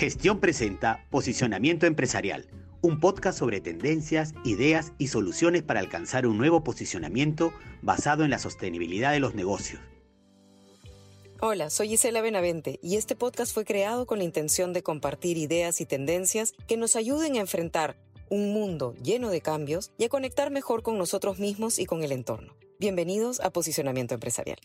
Gestión presenta Posicionamiento Empresarial, un podcast sobre tendencias, ideas y soluciones para alcanzar un nuevo posicionamiento basado en la sostenibilidad de los negocios. Hola, soy Gisela Benavente y este podcast fue creado con la intención de compartir ideas y tendencias que nos ayuden a enfrentar un mundo lleno de cambios y a conectar mejor con nosotros mismos y con el entorno. Bienvenidos a Posicionamiento Empresarial.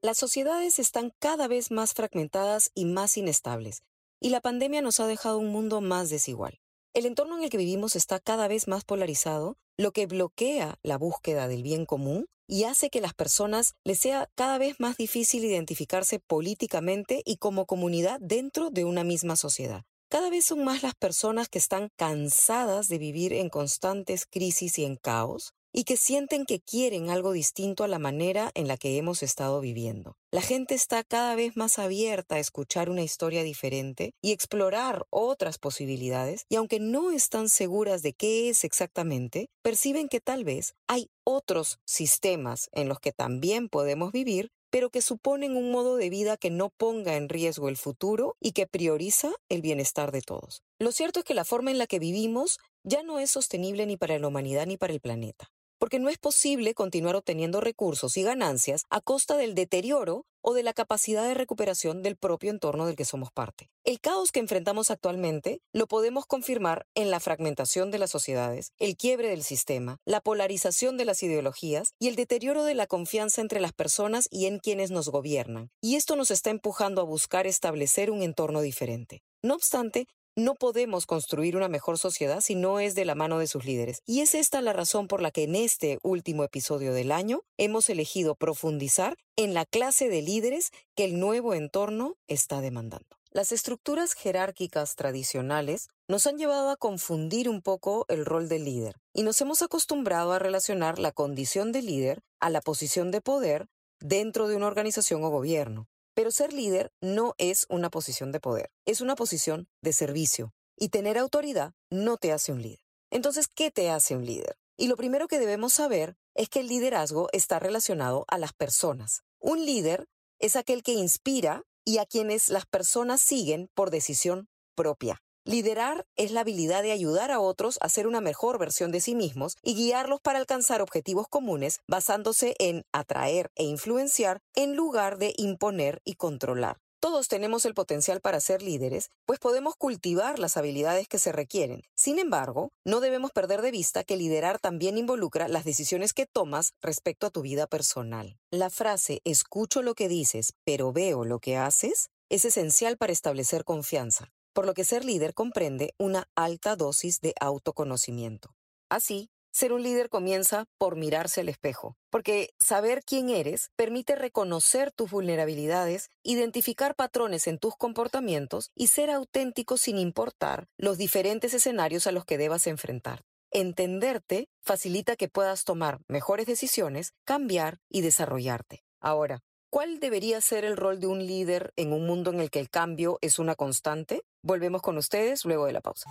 Las sociedades están cada vez más fragmentadas y más inestables, y la pandemia nos ha dejado un mundo más desigual. El entorno en el que vivimos está cada vez más polarizado, lo que bloquea la búsqueda del bien común y hace que las personas les sea cada vez más difícil identificarse políticamente y como comunidad dentro de una misma sociedad. Cada vez son más las personas que están cansadas de vivir en constantes crisis y en caos, y que sienten que quieren algo distinto a la manera en la que hemos estado viviendo. La gente está cada vez más abierta a escuchar una historia diferente y explorar otras posibilidades, y aunque no están seguras de qué es exactamente, perciben que tal vez hay otros sistemas en los que también podemos vivir pero que suponen un modo de vida que no ponga en riesgo el futuro y que prioriza el bienestar de todos. Lo cierto es que la forma en la que vivimos ya no es sostenible ni para la humanidad ni para el planeta porque no es posible continuar obteniendo recursos y ganancias a costa del deterioro o de la capacidad de recuperación del propio entorno del que somos parte. El caos que enfrentamos actualmente lo podemos confirmar en la fragmentación de las sociedades, el quiebre del sistema, la polarización de las ideologías y el deterioro de la confianza entre las personas y en quienes nos gobiernan. Y esto nos está empujando a buscar establecer un entorno diferente. No obstante, no podemos construir una mejor sociedad si no es de la mano de sus líderes. Y es esta la razón por la que en este último episodio del año hemos elegido profundizar en la clase de líderes que el nuevo entorno está demandando. Las estructuras jerárquicas tradicionales nos han llevado a confundir un poco el rol del líder y nos hemos acostumbrado a relacionar la condición de líder a la posición de poder dentro de una organización o gobierno. Pero ser líder no es una posición de poder, es una posición de servicio. Y tener autoridad no te hace un líder. Entonces, ¿qué te hace un líder? Y lo primero que debemos saber es que el liderazgo está relacionado a las personas. Un líder es aquel que inspira y a quienes las personas siguen por decisión propia. Liderar es la habilidad de ayudar a otros a ser una mejor versión de sí mismos y guiarlos para alcanzar objetivos comunes basándose en atraer e influenciar en lugar de imponer y controlar. Todos tenemos el potencial para ser líderes, pues podemos cultivar las habilidades que se requieren. Sin embargo, no debemos perder de vista que liderar también involucra las decisiones que tomas respecto a tu vida personal. La frase escucho lo que dices, pero veo lo que haces es esencial para establecer confianza por lo que ser líder comprende una alta dosis de autoconocimiento. Así, ser un líder comienza por mirarse al espejo, porque saber quién eres permite reconocer tus vulnerabilidades, identificar patrones en tus comportamientos y ser auténtico sin importar los diferentes escenarios a los que debas enfrentar. Entenderte facilita que puedas tomar mejores decisiones, cambiar y desarrollarte. Ahora, ¿Cuál debería ser el rol de un líder en un mundo en el que el cambio es una constante? Volvemos con ustedes luego de la pausa.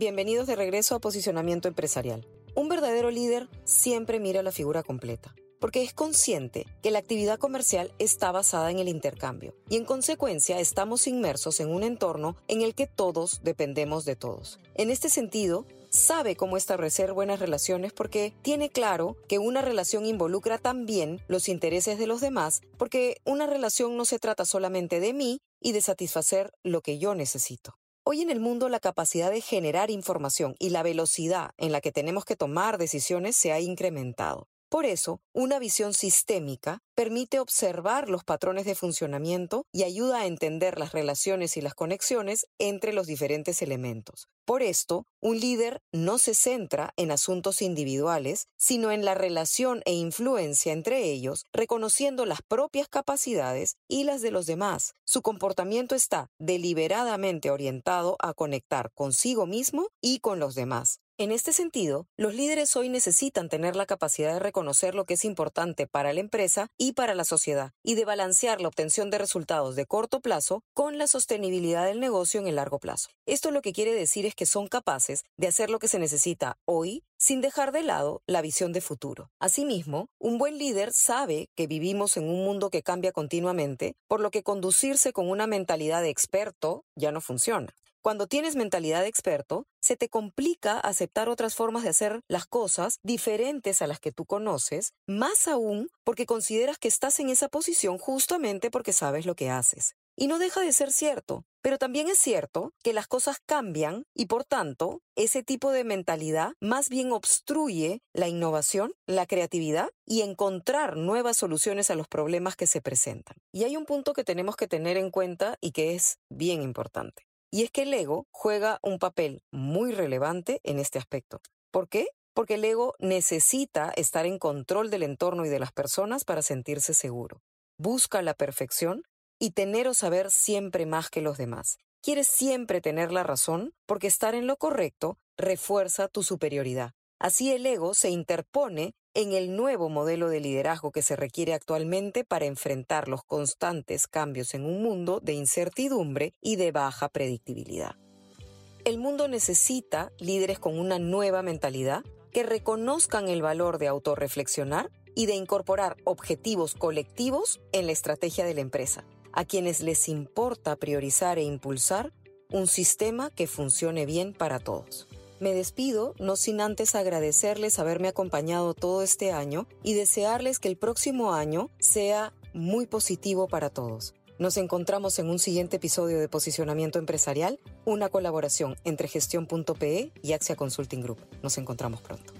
Bienvenidos de regreso a Posicionamiento Empresarial. Un verdadero líder siempre mira la figura completa, porque es consciente que la actividad comercial está basada en el intercambio y en consecuencia estamos inmersos en un entorno en el que todos dependemos de todos. En este sentido, sabe cómo establecer buenas relaciones porque tiene claro que una relación involucra también los intereses de los demás, porque una relación no se trata solamente de mí y de satisfacer lo que yo necesito. Hoy en el mundo la capacidad de generar información y la velocidad en la que tenemos que tomar decisiones se ha incrementado. Por eso, una visión sistémica permite observar los patrones de funcionamiento y ayuda a entender las relaciones y las conexiones entre los diferentes elementos. Por esto, un líder no se centra en asuntos individuales, sino en la relación e influencia entre ellos, reconociendo las propias capacidades y las de los demás. Su comportamiento está deliberadamente orientado a conectar consigo mismo y con los demás. En este sentido, los líderes hoy necesitan tener la capacidad de reconocer lo que es importante para la empresa y para la sociedad, y de balancear la obtención de resultados de corto plazo con la sostenibilidad del negocio en el largo plazo. Esto lo que quiere decir es que son capaces de hacer lo que se necesita hoy sin dejar de lado la visión de futuro. Asimismo, un buen líder sabe que vivimos en un mundo que cambia continuamente, por lo que conducirse con una mentalidad de experto ya no funciona. Cuando tienes mentalidad de experto, se te complica aceptar otras formas de hacer las cosas diferentes a las que tú conoces, más aún porque consideras que estás en esa posición justamente porque sabes lo que haces. Y no deja de ser cierto, pero también es cierto que las cosas cambian y por tanto ese tipo de mentalidad más bien obstruye la innovación, la creatividad y encontrar nuevas soluciones a los problemas que se presentan. Y hay un punto que tenemos que tener en cuenta y que es bien importante. Y es que el ego juega un papel muy relevante en este aspecto. ¿Por qué? Porque el ego necesita estar en control del entorno y de las personas para sentirse seguro. Busca la perfección y tener o saber siempre más que los demás. Quiere siempre tener la razón porque estar en lo correcto refuerza tu superioridad. Así el ego se interpone en el nuevo modelo de liderazgo que se requiere actualmente para enfrentar los constantes cambios en un mundo de incertidumbre y de baja predictibilidad. El mundo necesita líderes con una nueva mentalidad que reconozcan el valor de autorreflexionar y de incorporar objetivos colectivos en la estrategia de la empresa, a quienes les importa priorizar e impulsar un sistema que funcione bien para todos. Me despido, no sin antes agradecerles haberme acompañado todo este año y desearles que el próximo año sea muy positivo para todos. Nos encontramos en un siguiente episodio de Posicionamiento Empresarial, una colaboración entre gestión.pe y Axia Consulting Group. Nos encontramos pronto.